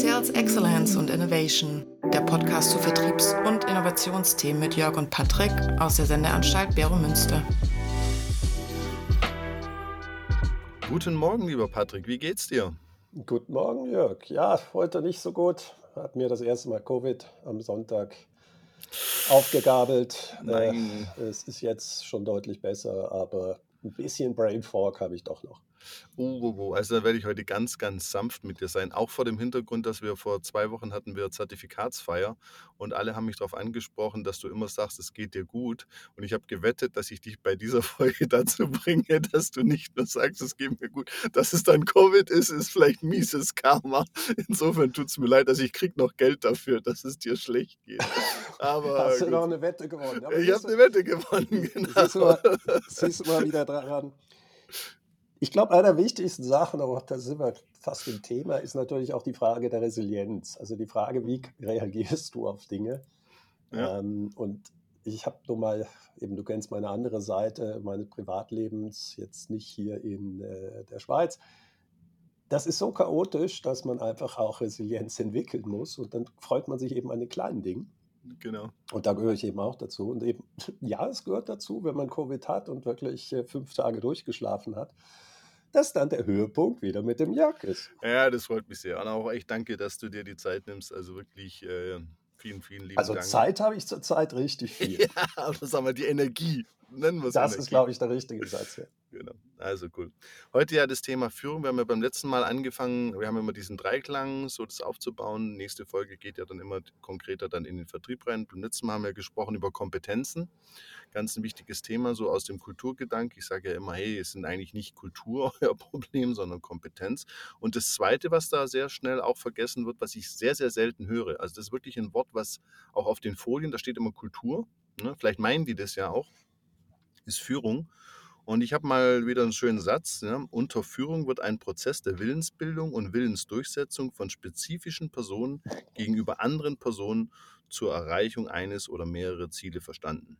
Sales Excellence und Innovation, der Podcast zu Vertriebs- und Innovationsthemen mit Jörg und Patrick aus der Sendeanstalt Bero Münster. Guten Morgen, lieber Patrick, wie geht's dir? Guten Morgen, Jörg. Ja, heute nicht so gut. Hat mir das erste Mal Covid am Sonntag aufgegabelt. Äh, Nein. es ist jetzt schon deutlich besser, aber ein bisschen Brain Fog habe ich doch noch. Oh, oh, oh. Also da werde ich heute ganz, ganz sanft mit dir sein. Auch vor dem Hintergrund, dass wir vor zwei Wochen hatten wir Zertifikatsfeier und alle haben mich darauf angesprochen, dass du immer sagst, es geht dir gut. Und ich habe gewettet, dass ich dich bei dieser Folge dazu bringe, dass du nicht nur sagst, es geht mir gut. Dass es dann Covid ist, ist vielleicht mieses Karma. Insofern tut es mir leid, dass ich krieg noch Geld dafür, dass es dir schlecht geht. Aber Hast du gut. noch eine Wette gewonnen? Aber ich habe du- eine Wette gewonnen, Siehst du genau. mal, siehst du mal wieder daran. Ich glaube, einer der wichtigsten Sachen, aber da sind wir fast im Thema, ist natürlich auch die Frage der Resilienz. Also die Frage, wie reagierst du auf Dinge? Ja. Ähm, und ich habe nur mal, eben du kennst meine andere Seite meines Privatlebens, jetzt nicht hier in äh, der Schweiz. Das ist so chaotisch, dass man einfach auch Resilienz entwickeln muss. Und dann freut man sich eben an den kleinen Dingen. Genau. Und da gehöre ich eben auch dazu. Und eben, ja, es gehört dazu, wenn man Covid hat und wirklich äh, fünf Tage durchgeschlafen hat, dass dann der Höhepunkt wieder mit dem Jörg ist. Ja, das freut mich sehr. Und auch echt danke, dass du dir die Zeit nimmst. Also wirklich äh, vielen, vielen lieben Also Dank. Zeit habe ich zurzeit richtig viel. Ja, aber sagen wir die Energie. Nennen wir es Das Energie. ist, glaube ich, der richtige Satz. Ja. Genau. Also cool. Heute ja das Thema Führung. Wir haben ja beim letzten Mal angefangen, wir haben immer diesen Dreiklang, so das aufzubauen. Nächste Folge geht ja dann immer konkreter dann in den Vertrieb rein. Beim letzten Mal haben wir gesprochen über Kompetenzen. Ganz ein wichtiges Thema, so aus dem Kulturgedanke. Ich sage ja immer, hey, es sind eigentlich nicht Kultur euer Problem, sondern Kompetenz. Und das Zweite, was da sehr schnell auch vergessen wird, was ich sehr, sehr selten höre, also das ist wirklich ein Wort, was auch auf den Folien, da steht immer Kultur. Ne? Vielleicht meinen die das ja auch, ist Führung. Und ich habe mal wieder einen schönen Satz. Ja. Unter Führung wird ein Prozess der Willensbildung und Willensdurchsetzung von spezifischen Personen gegenüber anderen Personen zur Erreichung eines oder mehrerer Ziele verstanden.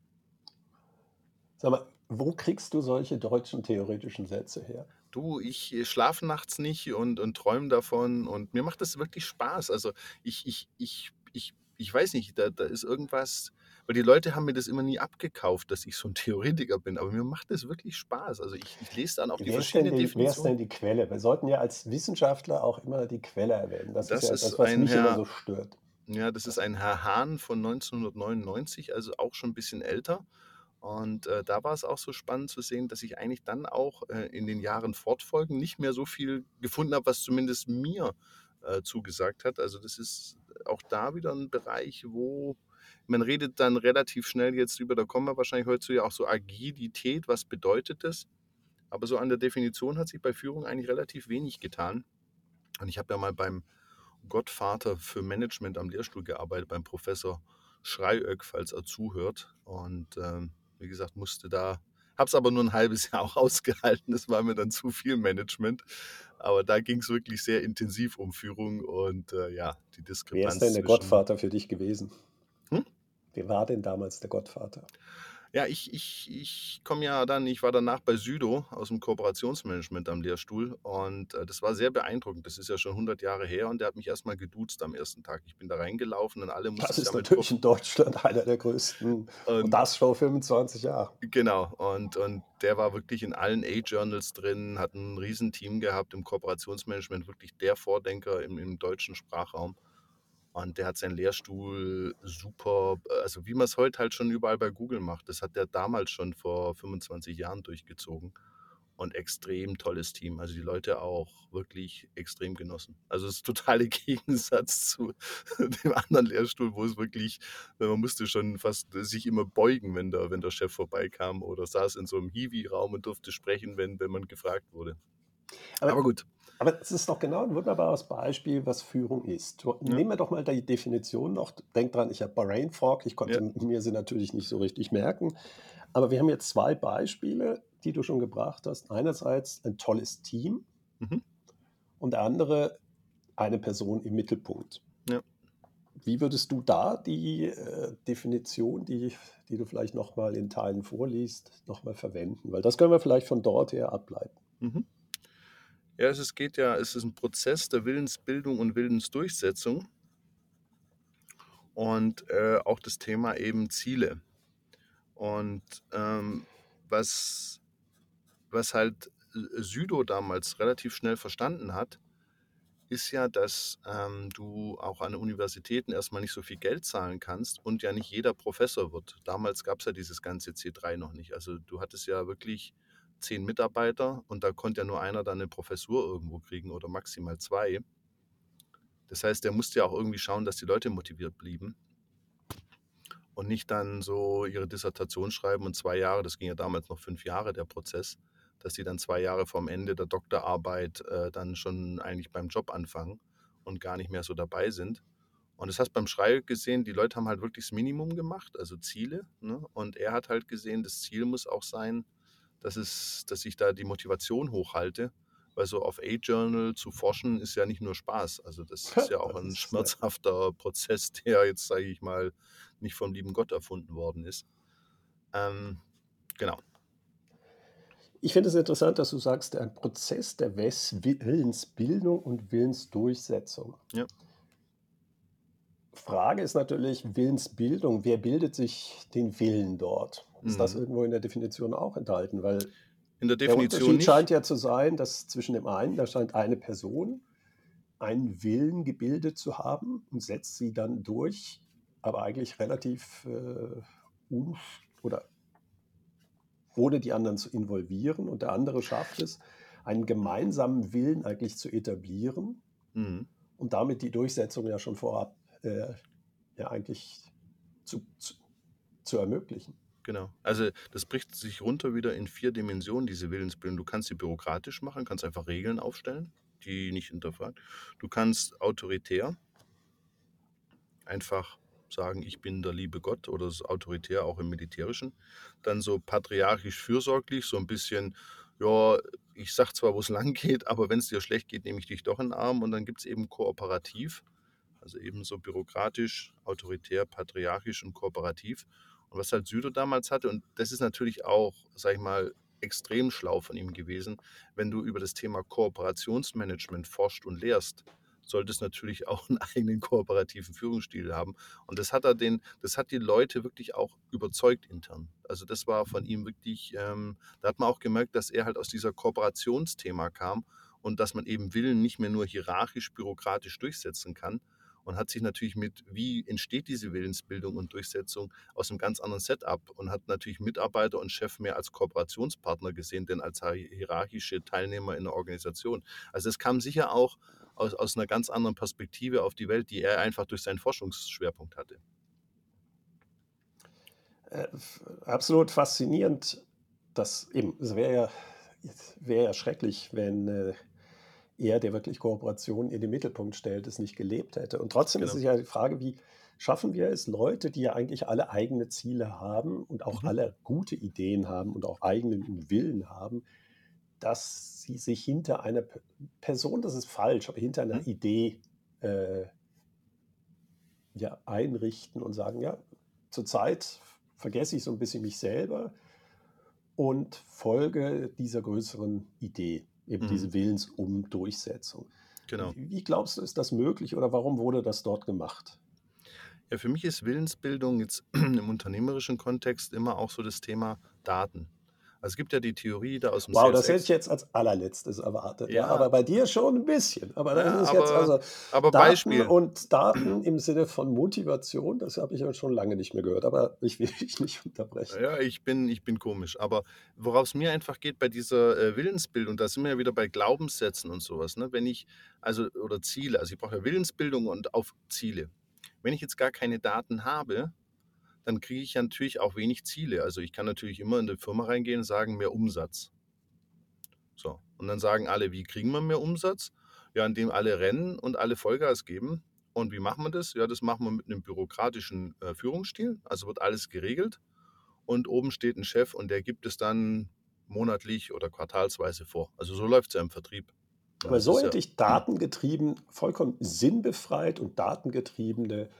Sag mal, wo kriegst du solche deutschen theoretischen Sätze her? Du, ich äh, schlafe nachts nicht und, und träume davon und mir macht das wirklich Spaß. Also ich, ich, ich, ich, ich weiß nicht, da, da ist irgendwas, weil die Leute haben mir das immer nie abgekauft, dass ich so ein Theoretiker bin, aber mir macht das wirklich Spaß. Also ich, ich lese dann auch die Wer verschiedenen die, wer ist Definitionen. denn die Quelle? Wir sollten ja als Wissenschaftler auch immer die Quelle erwähnen. Das, Das ist ja ist das, was mich immer Herr- so stört. Ja, das ist ein Herr Hahn von 1999, also auch schon ein bisschen älter. Und äh, da war es auch so spannend zu sehen, dass ich eigentlich dann auch äh, in den Jahren fortfolgend nicht mehr so viel gefunden habe, was zumindest mir äh, zugesagt hat. Also das ist auch da wieder ein Bereich, wo man redet dann relativ schnell jetzt über, da kommen wir wahrscheinlich heute zu ja auch so Agilität, was bedeutet das? Aber so an der Definition hat sich bei Führung eigentlich relativ wenig getan. Und ich habe ja mal beim Gottvater für Management am Lehrstuhl gearbeitet, beim Professor Schreiöck, falls er zuhört. Und ähm, wie gesagt, musste da, habe es aber nur ein halbes Jahr auch ausgehalten. Das war mir dann zu viel Management. Aber da ging es wirklich sehr intensiv um Führung und äh, ja, die Wer Diskrepanz. ist denn der Gottvater für dich gewesen? Hm? Wer war denn damals der Gottvater? Ja, ich, ich, ich komme ja dann, ich war danach bei Südo aus dem Kooperationsmanagement am Lehrstuhl und äh, das war sehr beeindruckend. Das ist ja schon 100 Jahre her und der hat mich erstmal geduzt am ersten Tag. Ich bin da reingelaufen und alle mussten Das ist natürlich in Deutschland einer der größten. Und Und- das schon 25 Jahre. Genau, und, und der war wirklich in allen A-Journals drin, hat ein Riesenteam gehabt im Kooperationsmanagement, wirklich der Vordenker im, im deutschen Sprachraum. Und der hat seinen Lehrstuhl super, also wie man es heute halt schon überall bei Google macht, das hat der damals schon vor 25 Jahren durchgezogen. Und extrem tolles Team. Also die Leute auch wirklich extrem genossen. Also das ist totale Gegensatz zu dem anderen Lehrstuhl, wo es wirklich man musste schon fast sich immer beugen, wenn der, wenn der Chef vorbeikam oder saß in so einem Hiwi-Raum und durfte sprechen, wenn, wenn man gefragt wurde. Aber- Aber gut, Aber es ist doch genau ein wunderbares Beispiel, was Führung ist. Nehmen wir doch mal die Definition noch. Denk dran, ich habe Brain Fog, ich konnte mir sie natürlich nicht so richtig merken. Aber wir haben jetzt zwei Beispiele, die du schon gebracht hast. Einerseits ein tolles Team Mhm. und der andere eine Person im Mittelpunkt. Ja. Wie würdest du da die äh, Definition, die, die du vielleicht nochmal in Teilen vorliest, nochmal verwenden? Weil das können wir vielleicht von dort her ableiten. Mhm. Ja, es geht ja, es ist ein Prozess der Willensbildung und Willensdurchsetzung und äh, auch das Thema eben Ziele. Und ähm, was, was halt Südo damals relativ schnell verstanden hat, ist ja, dass ähm, du auch an Universitäten erstmal nicht so viel Geld zahlen kannst und ja nicht jeder Professor wird. Damals gab es ja dieses ganze C3 noch nicht. Also du hattest ja wirklich zehn Mitarbeiter und da konnte ja nur einer dann eine Professur irgendwo kriegen oder maximal zwei. Das heißt, der musste ja auch irgendwie schauen, dass die Leute motiviert blieben und nicht dann so ihre Dissertation schreiben und zwei Jahre, das ging ja damals noch fünf Jahre der Prozess, dass sie dann zwei Jahre vorm Ende der Doktorarbeit äh, dann schon eigentlich beim Job anfangen und gar nicht mehr so dabei sind. Und das hast beim Schrei gesehen, die Leute haben halt wirklich das Minimum gemacht, also Ziele. Ne? Und er hat halt gesehen, das Ziel muss auch sein, dass, es, dass ich da die Motivation hochhalte. Weil so auf A-Journal zu forschen ist ja nicht nur Spaß. Also das ist ja auch ein schmerzhafter Prozess, der jetzt, sage ich mal, nicht vom lieben Gott erfunden worden ist. Ähm, genau. Ich finde es interessant, dass du sagst, ein Prozess der Willensbildung und Willensdurchsetzung. Ja. Frage ist natürlich Willensbildung. Wer bildet sich den Willen dort? Ist mhm. das irgendwo in der Definition auch enthalten? Weil in der Definition der Unterschied scheint ja zu sein, dass zwischen dem einen, da scheint eine Person einen Willen gebildet zu haben und setzt sie dann durch, aber eigentlich relativ äh, un oder ohne die anderen zu involvieren. Und der andere schafft es, einen gemeinsamen Willen eigentlich zu etablieren mhm. und damit die Durchsetzung ja schon vorab äh, ja eigentlich zu, zu, zu ermöglichen. Genau. Also das bricht sich runter wieder in vier Dimensionen, diese Willensbildung. Du kannst sie bürokratisch machen, kannst einfach Regeln aufstellen, die nicht hinterfragt. Du kannst autoritär einfach sagen, ich bin der liebe Gott oder das autoritär auch im Militärischen. Dann so patriarchisch fürsorglich, so ein bisschen, ja, ich sag zwar, wo es lang geht, aber wenn es dir schlecht geht, nehme ich dich doch in den Arm. Und dann gibt es eben kooperativ, also eben so bürokratisch, autoritär, patriarchisch und kooperativ. Was halt Südo damals hatte, und das ist natürlich auch, sag ich mal, extrem schlau von ihm gewesen, wenn du über das Thema Kooperationsmanagement forscht und lehrst, sollte es natürlich auch einen eigenen kooperativen Führungsstil haben. Und das hat er den, das hat die Leute wirklich auch überzeugt intern. Also das war von ihm wirklich, ähm, da hat man auch gemerkt, dass er halt aus dieser Kooperationsthema kam und dass man eben Willen nicht mehr nur hierarchisch, bürokratisch durchsetzen kann, und hat sich natürlich mit, wie entsteht diese Willensbildung und Durchsetzung aus einem ganz anderen Setup und hat natürlich Mitarbeiter und Chef mehr als Kooperationspartner gesehen, denn als hierarchische Teilnehmer in der Organisation. Also es kam sicher auch aus, aus einer ganz anderen Perspektive auf die Welt, die er einfach durch seinen Forschungsschwerpunkt hatte. Äh, absolut faszinierend. Das eben, es wäre ja, wär ja schrecklich, wenn äh, er, der wirklich Kooperation in den Mittelpunkt stellt, es nicht gelebt hätte. Und trotzdem genau. ist es ja die Frage, wie schaffen wir es, Leute, die ja eigentlich alle eigene Ziele haben und auch mhm. alle gute Ideen haben und auch eigenen Willen haben, dass sie sich hinter einer Person, das ist falsch, aber hinter einer mhm. Idee äh, ja, einrichten und sagen, ja, zurzeit vergesse ich so ein bisschen mich selber und folge dieser größeren Idee eben mhm. diese Willensumdurchsetzung. Genau. Wie, wie glaubst du, ist das möglich oder warum wurde das dort gemacht? Ja, für mich ist Willensbildung jetzt im unternehmerischen Kontext immer auch so das Thema Daten. Also es gibt ja die Theorie da aus dem Wow, das hätte ich jetzt als allerletztes erwartet. Ja. ja. aber bei dir schon ein bisschen. Aber das ja, ist aber, jetzt also aber Daten Beispiel. und Daten im Sinne von Motivation, das habe ich ja schon lange nicht mehr gehört. Aber ich will dich nicht unterbrechen. Ja, ich bin, ich bin komisch. Aber worauf es mir einfach geht bei dieser äh, Willensbildung, da sind wir ja wieder bei Glaubenssätzen und sowas. Ne? Wenn ich, also, oder Ziele, also ich brauche ja Willensbildung und auf Ziele. Wenn ich jetzt gar keine Daten habe, dann kriege ich natürlich auch wenig Ziele. Also ich kann natürlich immer in eine Firma reingehen und sagen, mehr Umsatz. So, und dann sagen alle, wie kriegen wir mehr Umsatz? Ja, indem alle rennen und alle Vollgas geben. Und wie machen wir das? Ja, das machen wir mit einem bürokratischen äh, Führungsstil. Also wird alles geregelt. Und oben steht ein Chef und der gibt es dann monatlich oder quartalsweise vor. Also so läuft es ja im Vertrieb. Aber so hätte ich datengetrieben, vollkommen sinnbefreit und datengetriebene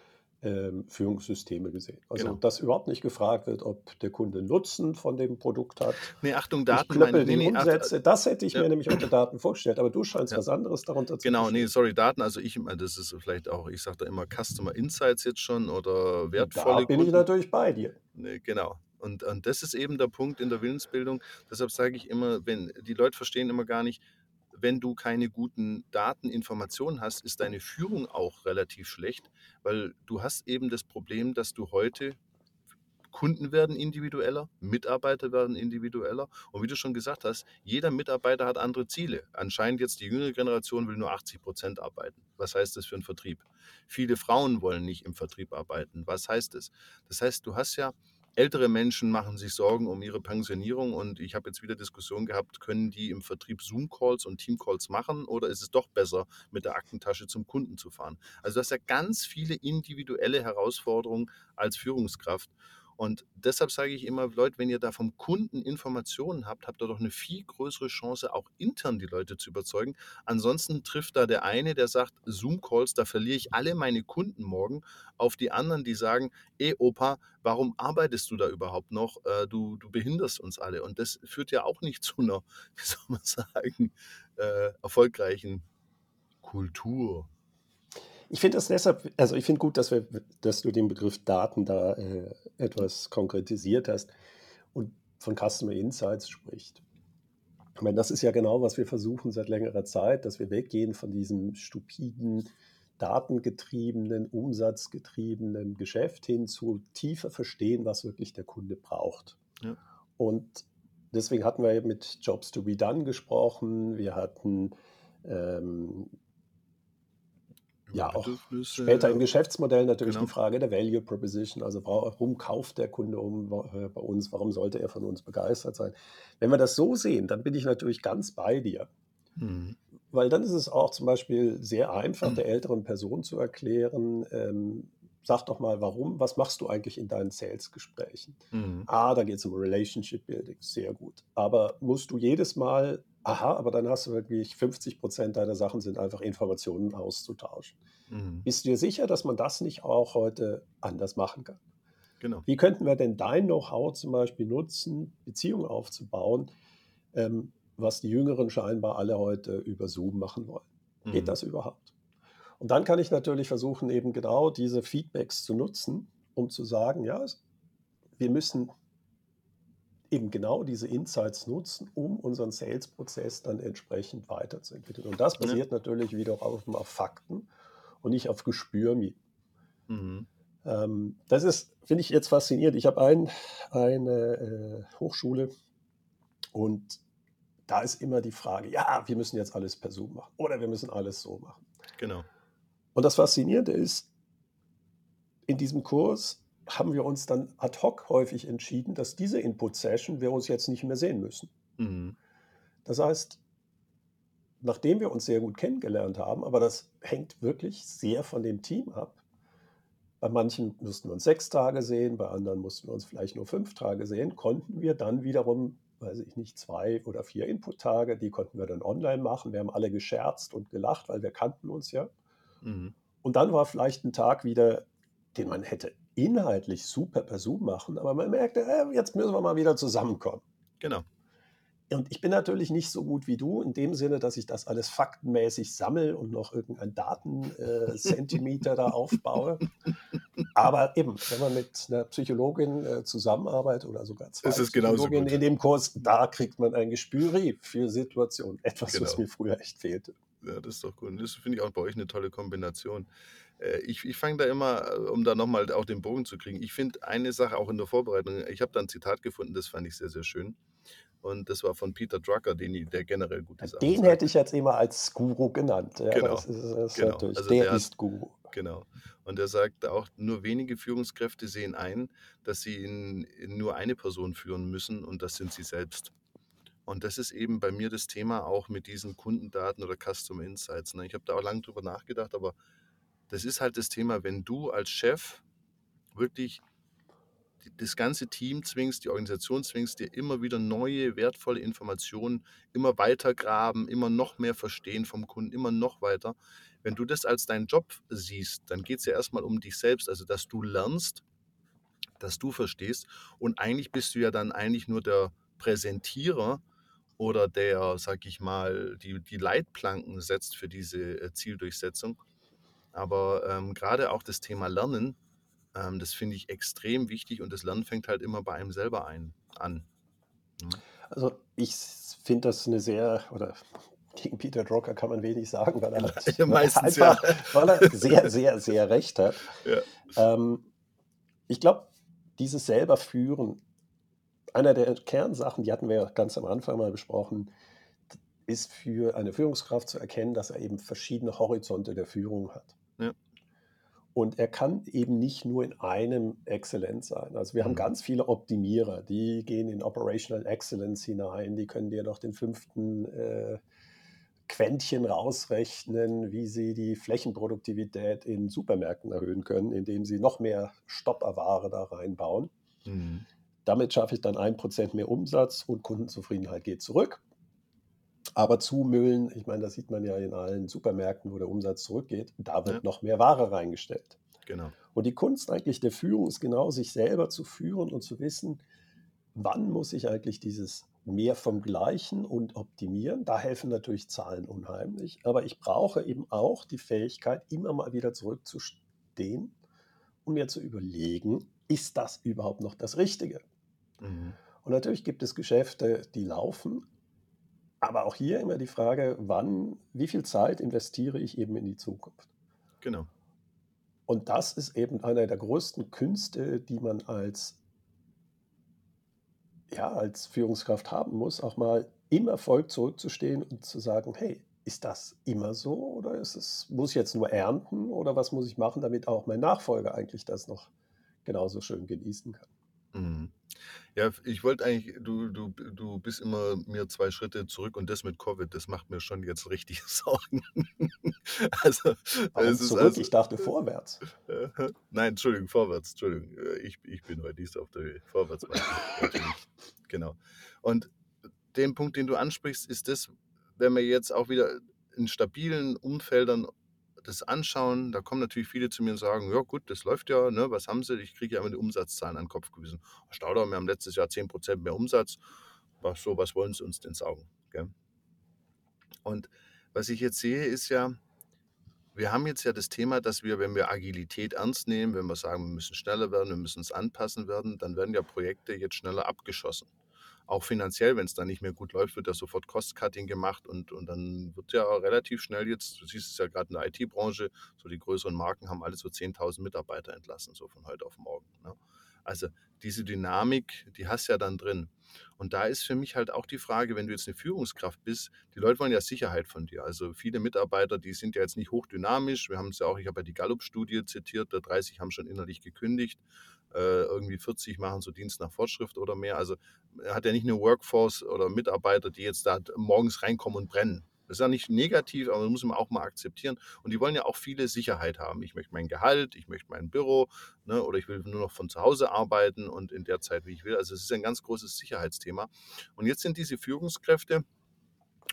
Führungssysteme gesehen. Also Genau. dass überhaupt nicht gefragt wird, ob der Kunde Nutzen von dem Produkt hat. Nee, Achtung, Ich Daten knöppel meine, nee, nee, ach, Umsätze. Das hätte ich ja. mir nämlich unter Daten vorgestellt, aber du scheinst Ja. was anderes darunter zu Genau, nee, sorry, Daten, also ich, das ist vielleicht auch, ich sage da immer Customer Insights jetzt schon oder wertvolle Da bin ich Kunden. natürlich bei dir. Ne, genau. Und, und das ist eben der Punkt in der Willensbildung. Deshalb sage ich immer, wenn die Leute verstehen immer gar nicht, wenn du keine guten Daten, Informationen hast, ist deine Führung auch relativ schlecht, weil du hast eben das Problem, dass du heute Kunden werden individueller, Mitarbeiter werden individueller. Und wie du schon gesagt hast, jeder Mitarbeiter hat andere Ziele. Anscheinend jetzt die jüngere Generation will nur 80 Prozent arbeiten. Was heißt das für einen Vertrieb? Viele Frauen wollen nicht im Vertrieb arbeiten. Was heißt das? Das heißt, du hast ja ältere Menschen machen sich Sorgen um ihre Pensionierung und ich habe jetzt wieder Diskussion gehabt, können die im Vertrieb Zoom-Calls und Team-Calls machen oder ist es doch besser, mit der Aktentasche zum Kunden zu fahren? Also das ist ja ganz viele individuelle Herausforderungen als Führungskraft. Und deshalb sage ich immer, Leute, wenn ihr da vom Kunden Informationen habt, habt ihr doch eine viel größere Chance, auch intern die Leute zu überzeugen. Ansonsten trifft da der eine, der sagt, Zoom-Calls, da verliere ich alle meine Kunden morgen, auf die anderen, die sagen, eh Opa, warum arbeitest du da überhaupt noch? Äh, Du, du behinderst uns alle. Und das führt ja auch nicht zu einer, wie soll man sagen, äh, erfolgreichen Kultur. Ich finde das deshalb, also ich finde gut, dass, wir, dass du den Begriff Daten da äh, etwas konkretisiert hast und von Customer Insights spricht. Ich meine, das ist ja genau, was wir versuchen seit längerer Zeit, dass wir weggehen von diesem stupiden, datengetriebenen, umsatzgetriebenen Geschäft hin zu tiefer verstehen, was wirklich der Kunde braucht. Ja. Und deswegen hatten wir mit Jobs to be done gesprochen, wir hatten ähm, ja, auch. Später im Geschäftsmodell natürlich Genau. die Frage der Value Proposition, also warum kauft der Kunde um äh, bei uns, warum sollte er von uns begeistert sein. Wenn wir das so sehen, dann bin ich natürlich ganz bei dir, Mhm. weil dann ist es auch zum Beispiel sehr einfach, der älteren Person zu erklären, ähm, sag doch mal, warum, was machst du eigentlich in deinen Sales-Gesprächen? Mhm. Ah, da geht es um Relationship Building, sehr gut. Aber musst du jedes Mal, aha, aber dann hast du wirklich 50 Prozent deiner Sachen sind einfach Informationen auszutauschen. Mhm. Bist du dir sicher, dass man das nicht auch heute anders machen kann? Genau. Wie könnten wir denn dein Know-how zum Beispiel nutzen, Beziehungen aufzubauen, ähm, was die Jüngeren scheinbar alle heute über Zoom machen wollen? Geht Mhm. das überhaupt? Und dann kann ich natürlich versuchen, eben genau diese Feedbacks zu nutzen, um zu sagen, ja, wir müssen eben genau diese Insights nutzen, um unseren Sales-Prozess dann entsprechend weiterzuentwickeln. Und das Ja. basiert natürlich wieder auf, auf Fakten und nicht auf Gespür. Mhm. Ähm, das ist, finde ich jetzt faszinierend. Ich habe ein, eine äh, Hochschule und da ist immer die Frage, ja, wir müssen jetzt alles per Zoom machen oder wir müssen alles so machen. Genau. Und das Faszinierende ist, in diesem Kurs haben wir uns dann ad hoc häufig entschieden, dass diese Input-Session wir uns jetzt nicht mehr sehen müssen. Mhm. Das heißt, nachdem wir uns sehr gut kennengelernt haben, aber das hängt wirklich sehr von dem Team ab. Bei manchen mussten wir uns sechs Tage sehen, bei anderen mussten wir uns vielleicht nur fünf Tage sehen, konnten wir dann wiederum, weiß ich nicht, zwei oder vier Input-Tage, die konnten wir dann online machen. Wir haben alle gescherzt und gelacht, weil wir kannten uns ja. Mhm. Und dann war vielleicht ein Tag wieder, den man hätte inhaltlich super per Zoom machen, aber man merkte, äh, jetzt müssen wir mal wieder zusammenkommen. Genau. Und ich bin natürlich nicht so gut wie du in dem Sinne, dass ich das alles faktenmäßig sammle und noch irgendein Datenzentimeter da aufbaue. Aber eben, wenn man mit einer Psychologin äh, zusammenarbeitet oder sogar zwei Es ist in dem Kurs, da kriegt man ein Gespür für Situationen. Etwas, was Genau. mir früher echt fehlte. Ja, das ist doch gut. Und Das finde ich auch bei euch eine tolle Kombination. Äh, Ich, ich fange da immer, äh, um da nochmal auch den Bogen zu kriegen, ich finde eine Sache auch in der Vorbereitung, ich habe da ein Zitat gefunden, das fand ich sehr, sehr schön. Und das war von Peter Drucker, den, der generell gute Sachen Den hätte ich jetzt immer als Guru genannt. Ja, Genau, das ist, das ist genau. Also der der ist Guru. Genau. Und er sagt auch, nur wenige Führungskräfte sehen ein, dass sie in, in nur eine Person führen müssen und das sind sie selbst. Und das ist eben bei mir das Thema auch mit diesen Kundendaten oder Custom Insights. Ne? Ich habe da auch lange drüber nachgedacht, aber das ist halt das Thema, wenn du als Chef wirklich das ganze Team zwingst, die Organisation zwingst, dir immer wieder neue, wertvolle Informationen, immer weiter graben, immer noch mehr verstehen vom Kunden, immer noch weiter. Wenn du das als deinen Job siehst, dann geht es ja erstmal um dich selbst, also dass du lernst, dass du verstehst. Und eigentlich bist du ja dann eigentlich nur der Präsentierer oder der, sag ich mal, die, die Leitplanken setzt für diese äh, Zieldurchsetzung. Aber ähm, gerade auch das Thema Lernen, ähm, das finde ich extrem wichtig und das Lernen fängt halt immer bei einem selber ein, an. Ja. Also ich finde das eine sehr, oder gegen Peter Drucker kann man wenig sagen, weil er, hat, Meistens, einfach, ja. weil er sehr, sehr, sehr recht hat. Ja. Ähm, ich glaube, dieses selber führen, einer der Kernsachen, die hatten wir ja ganz am Anfang mal besprochen, ist für eine Führungskraft zu erkennen, dass er eben verschiedene Horizonte der Führung hat. Ja. Und er kann eben nicht nur in einem exzellent sein. Also wir haben mhm. ganz viele Optimierer, die gehen in Operational Excellence hinein, die können dir noch den fünften äh, Quäntchen rausrechnen, wie sie die Flächenproduktivität in Supermärkten erhöhen können, indem sie noch mehr Stopperware da reinbauen. Mhm. Damit schaffe ich dann ein Prozent mehr Umsatz und Kundenzufriedenheit geht zurück. Aber Zumüllen, ich meine, das sieht man ja in allen Supermärkten, wo der Umsatz zurückgeht, da wird ja. noch mehr Ware reingestellt. Genau. Und die Kunst eigentlich der Führung ist genau, sich selber zu führen und zu wissen, wann muss ich eigentlich dieses mehr vom Gleichen und optimieren. Da helfen natürlich Zahlen unheimlich. Aber ich brauche eben auch die Fähigkeit, immer mal wieder zurückzustehen und mir zu überlegen, ist das überhaupt noch das Richtige? Mhm. Und natürlich gibt es Geschäfte, die laufen. Aber auch hier immer die Frage, wann, wie viel Zeit investiere ich eben in die Zukunft? Genau. Und das ist eben einer der größten Künste, die man als ja, als Führungskraft haben muss, auch mal im Erfolg zurückzustehen und zu sagen, hey, ist das immer so oder ist es, muss ich jetzt nur ernten oder was muss ich machen, damit auch mein Nachfolger eigentlich das noch genauso schön genießen kann? Mhm. Ja, ich wollte eigentlich, du, du, du bist immer mir zwei Schritte zurück und das mit Covid, das macht mir schon jetzt richtig Sorgen. also, Warum es zurück? Also, ich dachte vorwärts. nein, Entschuldigung, vorwärts, Entschuldigung. Ich, ich bin heute nicht auf der Vorwärtsweise. genau. Und den Punkt, den du ansprichst, ist das, wenn wir jetzt auch wieder in stabilen Umfeldern das anschauen, da kommen natürlich viele zu mir und sagen, ja gut, das läuft ja, ne, was haben sie? Ich kriege ja immer die Umsatzzahlen an den Kopf gewiesen. Stauder, wir haben letztes Jahr 10% mehr Umsatz. Was, so, was wollen sie uns denn sagen? Gell? Und was ich jetzt sehe, ist ja, wir haben jetzt ja das Thema, dass wir, wenn wir Agilität ernst nehmen, wenn wir sagen, wir müssen schneller werden, wir müssen es anpassen werden, dann werden ja Projekte jetzt schneller abgeschossen auch finanziell, wenn es dann nicht mehr gut läuft, wird ja sofort Cost-Cutting gemacht und, und dann wird ja relativ schnell jetzt, du siehst es ja gerade in der IT-Branche, so die größeren Marken haben alle so 10.000 Mitarbeiter entlassen, so von heute auf morgen. Ne? Also diese Dynamik, die hast du ja dann drin. Und da ist für mich halt auch die Frage, wenn du jetzt eine Führungskraft bist, die Leute wollen ja Sicherheit von dir. Also viele Mitarbeiter, die sind ja jetzt nicht hochdynamisch. Wir haben es ja auch, ich habe ja die Gallup-Studie zitiert, 30 haben schon innerlich gekündigt. Äh, irgendwie 40 machen so Dienst nach Fortschrift oder mehr. Also hat ja nicht eine Workforce oder Mitarbeiter, die jetzt da morgens reinkommen und brennen. Das ist ja nicht negativ, aber das muss man auch mal akzeptieren. Und die wollen ja auch viele Sicherheit haben. Ich möchte mein Gehalt, ich möchte mein Büro ne, oder ich will nur noch von zu Hause arbeiten und in der Zeit, wie ich will. Also es ist ein ganz großes Sicherheitsthema. Und jetzt sind diese Führungskräfte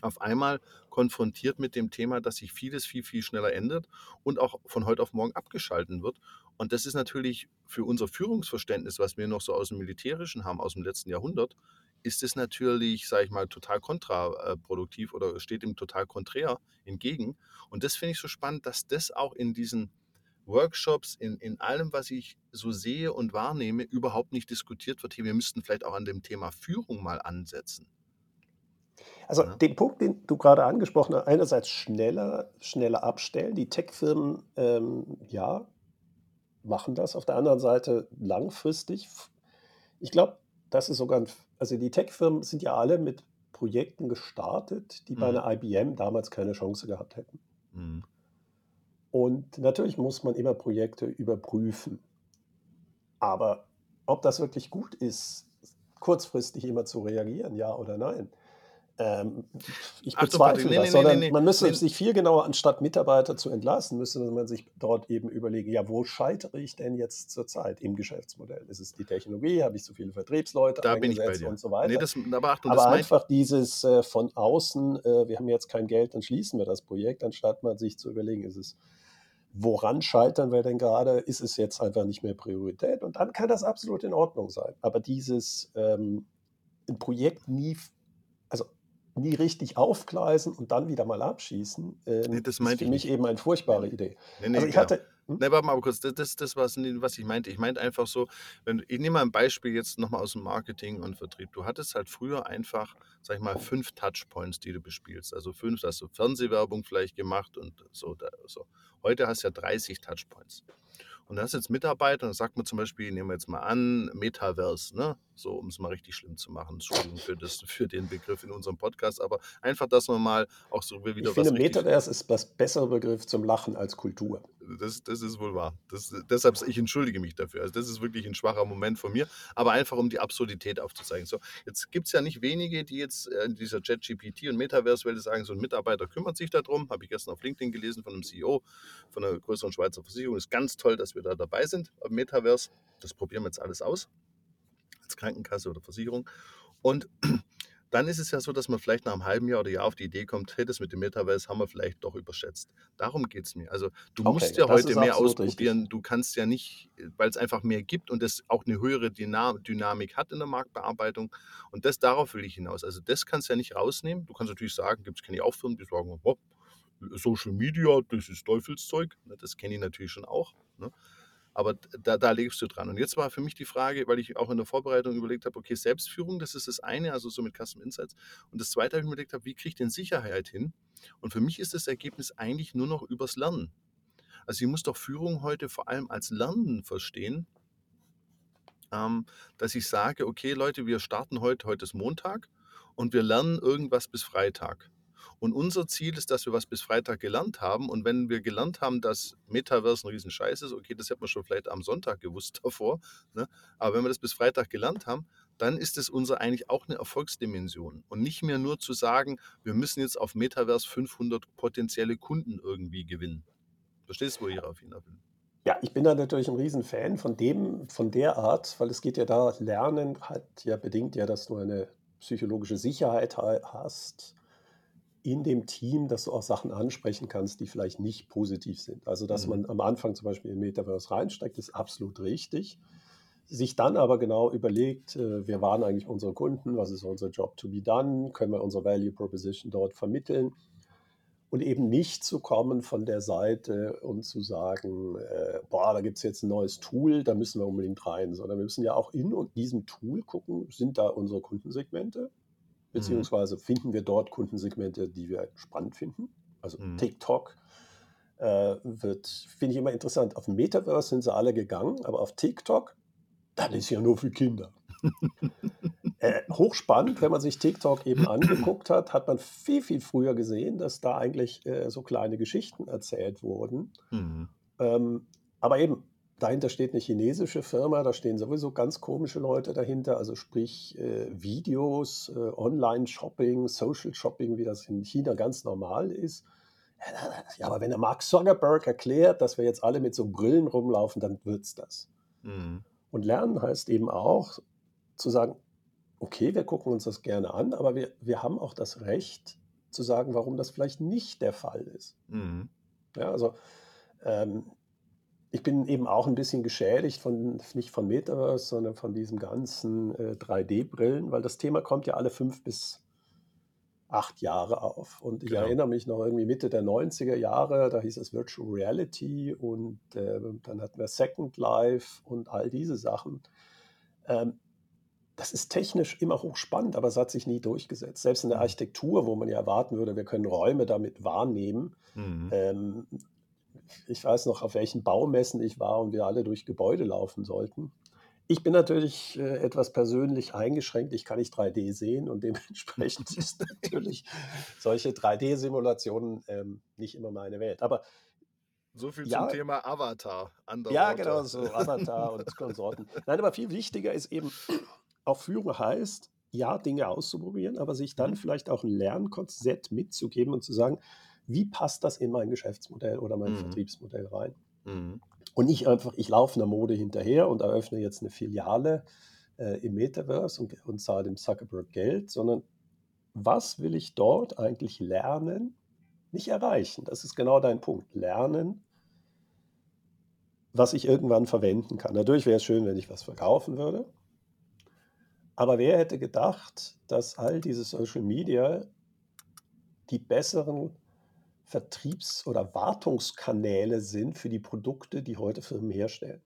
auf einmal konfrontiert mit dem Thema, dass sich vieles viel, viel schneller ändert und auch von heute auf morgen abgeschalten wird. Und das ist natürlich für unser Führungsverständnis, was wir noch so aus dem Militärischen haben, aus dem letzten Jahrhundert, ist es natürlich, sage ich mal, total kontraproduktiv oder steht ihm total konträr entgegen. Und das finde ich so spannend, dass das auch in diesen Workshops, in, in allem, was ich so sehe und wahrnehme, überhaupt nicht diskutiert wird. Hier, wir müssten vielleicht auch an dem Thema Führung mal ansetzen. Also ja. den Punkt, den du gerade angesprochen hast, einerseits schneller, schneller abstellen. Die Tech-Firmen, ähm, ja, machen das. Auf der anderen Seite langfristig. Ich glaube, das ist sogar, ein, also die Tech-Firmen sind ja alle mit Projekten gestartet, die mhm. bei einer IBM damals keine Chance gehabt hätten. Mhm. Und natürlich muss man immer Projekte überprüfen. Aber ob das wirklich gut ist, kurzfristig immer zu reagieren, ja oder nein, Ähm, ich bezweifle nee, das, nee, sondern nee, man müsste sich viel genauer, anstatt Mitarbeiter zu entlassen, müsste man sich dort eben überlegen, ja, wo scheitere ich denn jetzt zurzeit im Geschäftsmodell? Ist es die Technologie? Habe ich so viele Vertriebsleute da bin ich bei dir. und so weiter? Das, aber, Achtung, aber einfach dieses äh, von außen, äh, wir haben jetzt kein Geld, dann schließen wir das Projekt, anstatt man sich zu überlegen, ist es woran scheitern wir denn gerade? Ist es jetzt einfach nicht mehr Priorität? Und dann kann das absolut in Ordnung sein. Aber dieses ähm, ein Projekt nie, nie richtig aufgleisen und dann wieder mal abschießen, äh, nee, ist für mich nicht. eben eine furchtbare Idee. Nee, nee, also ich hatte, hm? Ne, warte mal kurz, das ist das, was, was ich meinte. Ich meinte einfach so, wenn, ich nehme mal ein Beispiel jetzt nochmal aus dem Marketing und Vertrieb. Du hattest halt früher einfach, sag ich mal, fünf Touchpoints, die du bespielst. Also fünf, hast du Fernsehwerbung vielleicht gemacht und so. Da, so. Heute hast du ja 30 Touchpoints. Und da hast jetzt Mitarbeiter, und sagt man zum Beispiel, nehmen wir jetzt mal an, Metaverse, ne? so um es mal richtig schlimm zu machen. Entschuldigung für, das, für den Begriff in unserem Podcast, aber einfach, dass man mal auch so wieder ich was. Ich finde, Metaverse ist das bessere Begriff zum Lachen als Kultur. Das, das ist wohl wahr. Das, deshalb, ich entschuldige mich dafür. Also, das ist wirklich ein schwacher Moment von mir, aber einfach, um die Absurdität aufzuzeigen. So, jetzt gibt es ja nicht wenige, die jetzt äh, in dieser ChatGPT und Metaverse-Welt sagen, so ein Mitarbeiter kümmert sich darum. Habe ich gestern auf LinkedIn gelesen von einem CEO von einer größeren Schweizer Versicherung. Ist ganz toll, dass wir da dabei sind am Metaverse. Das probieren wir jetzt alles aus. Als Krankenkasse oder Versicherung. Und dann ist es ja so, dass man vielleicht nach einem halben Jahr oder Jahr auf die Idee kommt, hey, das mit dem Metaverse haben wir vielleicht doch überschätzt. Darum geht es mir. Also du okay, musst ja heute mehr ausprobieren. Richtig. Du kannst ja nicht, weil es einfach mehr gibt und es auch eine höhere Dynamik hat in der Marktbearbeitung. Und das darauf will ich hinaus. Also das kannst du ja nicht rausnehmen. Du kannst natürlich sagen, gibt es keine Aufführung, die sagen, oh, Social Media, das ist Teufelszeug. Ne, das kenne ich natürlich schon auch. Ne? Aber da, da lebst du dran. Und jetzt war für mich die Frage, weil ich auch in der Vorbereitung überlegt habe, okay, Selbstführung, das ist das eine, also so mit Custom Insights. Und das zweite habe ich mir überlegt, habe, wie kriege ich denn Sicherheit hin? Und für mich ist das Ergebnis eigentlich nur noch übers Lernen. Also ich muss doch Führung heute vor allem als Lernen verstehen, ähm, dass ich sage, okay Leute, wir starten heute, heute ist Montag und wir lernen irgendwas bis Freitag. Und unser Ziel ist, dass wir was bis Freitag gelernt haben. Und wenn wir gelernt haben, dass Metaverse ein Riesenscheiß ist, okay, das hätte man schon vielleicht am Sonntag gewusst davor. Ne? Aber wenn wir das bis Freitag gelernt haben, dann ist es unser eigentlich auch eine Erfolgsdimension. Und nicht mehr nur zu sagen, wir müssen jetzt auf Metaverse 500 potenzielle Kunden irgendwie gewinnen. Verstehst du, wo ich darauf hinaus will? Ja, ich bin da natürlich ein Riesenfan von dem, von der Art, weil es geht ja da, Lernen hat ja bedingt ja, dass du eine psychologische Sicherheit hast, in dem Team, dass du auch Sachen ansprechen kannst, die vielleicht nicht positiv sind. Also, dass mhm. man am Anfang zum Beispiel in Metaverse reinsteigt, ist absolut richtig. Sich dann aber genau überlegt, äh, wer waren eigentlich unsere Kunden, was ist unser Job to be done, können wir unsere Value Proposition dort vermitteln und eben nicht zu kommen von der Seite und zu sagen, äh, boah, da gibt es jetzt ein neues Tool, da müssen wir unbedingt rein, sondern wir müssen ja auch in diesem Tool gucken, sind da unsere Kundensegmente. Beziehungsweise finden wir dort Kundensegmente, die wir spannend finden. Also mhm. TikTok äh, wird, finde ich immer interessant. Auf Metaverse sind sie alle gegangen, aber auf TikTok, das ist ja nur für Kinder. äh, hochspannend, wenn man sich TikTok eben angeguckt hat, hat man viel, viel früher gesehen, dass da eigentlich äh, so kleine Geschichten erzählt wurden. Mhm. Ähm, aber eben, Dahinter steht eine chinesische Firma, da stehen sowieso ganz komische Leute dahinter, also sprich äh, Videos, äh, Online-Shopping, Social-Shopping, wie das in China ganz normal ist. Ja, aber wenn der Mark Zuckerberg erklärt, dass wir jetzt alle mit so Brillen rumlaufen, dann wird es das. Mhm. Und lernen heißt eben auch zu sagen, okay, wir gucken uns das gerne an, aber wir, wir haben auch das Recht zu sagen, warum das vielleicht nicht der Fall ist. Mhm. Ja, also ähm, ich bin eben auch ein bisschen geschädigt von, nicht von Metaverse, sondern von diesen ganzen äh, 3D-Brillen, weil das Thema kommt ja alle fünf bis acht Jahre auf. Und ich genau. erinnere mich noch irgendwie Mitte der 90er Jahre, da hieß es Virtual Reality und äh, dann hatten wir Second Life und all diese Sachen. Ähm, das ist technisch immer hochspannend, aber es hat sich nie durchgesetzt. Selbst in der mhm. Architektur, wo man ja erwarten würde, wir können Räume damit wahrnehmen, mhm. ähm, ich weiß noch, auf welchen Baumessen ich war und wir alle durch Gebäude laufen sollten. Ich bin natürlich äh, etwas persönlich eingeschränkt. Ich kann nicht 3D sehen und dementsprechend ist natürlich solche 3D-Simulationen ähm, nicht immer meine Welt. Aber so viel ja, zum Thema Avatar. Ja, genau, so Avatar und Konsorten. Nein, aber viel wichtiger ist eben, auch Führung heißt, ja, Dinge auszuprobieren, aber sich dann Mhm. vielleicht auch ein Lernkonzept mitzugeben und zu sagen, wie passt das in mein Geschäftsmodell oder mein Mhm. Vertriebsmodell rein? Mhm. Und nicht einfach, ich laufe einer Mode hinterher und eröffne jetzt eine Filiale äh, im Metaverse und, und zahle dem Zuckerberg Geld, sondern was will ich dort eigentlich lernen? Nicht erreichen. Das ist genau dein Punkt. Lernen, was ich irgendwann verwenden kann. Natürlich wäre es schön, wenn ich was verkaufen würde. Aber wer hätte gedacht, dass all diese Social Media die besseren Vertriebs- oder Wartungskanäle sind für die Produkte, die heute Firmen herstellen?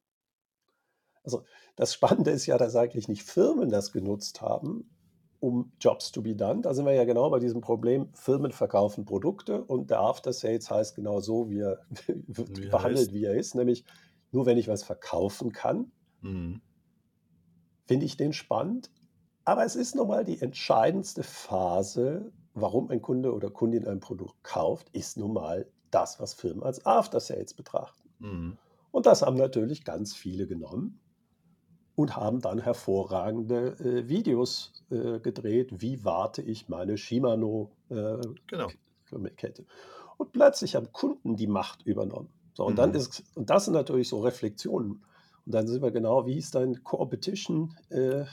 Also das Spannende ist ja, dass eigentlich nicht Firmen das genutzt haben, um Jobs to be done. Da sind wir ja genau bei diesem Problem, Firmen verkaufen Produkte und der After Sales heißt genau so, wie er wird Wie behandelt, heißt. wie er ist, nämlich nur wenn ich was verkaufen kann, Mhm. finde ich den spannend. Aber es ist nochmal die entscheidendste Phase, warum ein Kunde oder Kundin ein Produkt kauft, ist nun mal das, was Firmen als After Sales betrachten. Mhm. Und das haben natürlich ganz viele genommen und haben dann hervorragende äh, Videos äh, gedreht, wie warte ich meine Shimano äh, Genau. Kette. Und plötzlich haben Kunden die Macht übernommen. So, und dann Mhm. ist, und das sind natürlich so Reflexionen. Und dann sind wir genau, wie hieß dein Co-Opetition, äh,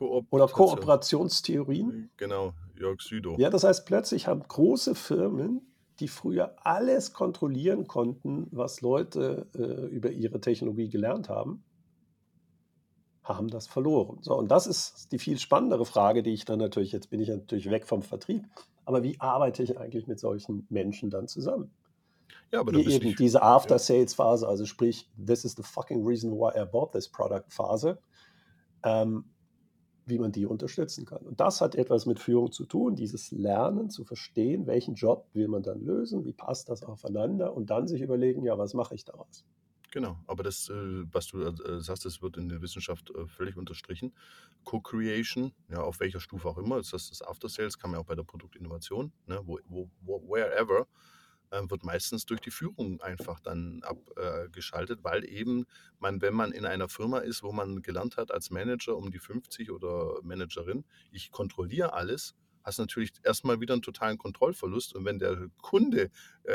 Jörg? Oder Kooperation. Kooperationstheorien? Genau, Jörg Südow. Ja, das heißt, plötzlich haben große Firmen, die früher alles kontrollieren konnten, was Leute äh, über ihre Technologie gelernt haben, haben das verloren. So, und das ist die viel spannendere Frage, die ich dann natürlich, jetzt bin ich natürlich weg vom Vertrieb, aber wie arbeite ich eigentlich mit solchen Menschen dann zusammen? Ja, aber bist eben diese. After-Sales-Phase, also sprich, this is the fucking reason why I bought this product-Phase, ähm, wie man die unterstützen kann. Und das hat etwas mit Führung zu tun, dieses Lernen zu verstehen, welchen Job will man dann lösen, wie passt das aufeinander und dann sich überlegen, ja, was mache ich daraus? Genau, aber das, äh, was du äh, sagst, das wird in der Wissenschaft äh, völlig unterstrichen. Co-Creation, ja, auf welcher Stufe auch immer, ist das das After Sales, kann man ja auch bei der Produktinnovation, ne, wo, wo, wherever, wird meistens durch die Führung einfach dann abgeschaltet, weil eben man, wenn man in einer Firma ist, wo man gelernt hat als Manager um die 50 oder Managerin, ich kontrolliere alles, hast natürlich erstmal wieder einen totalen Kontrollverlust. Und wenn der Kunde äh,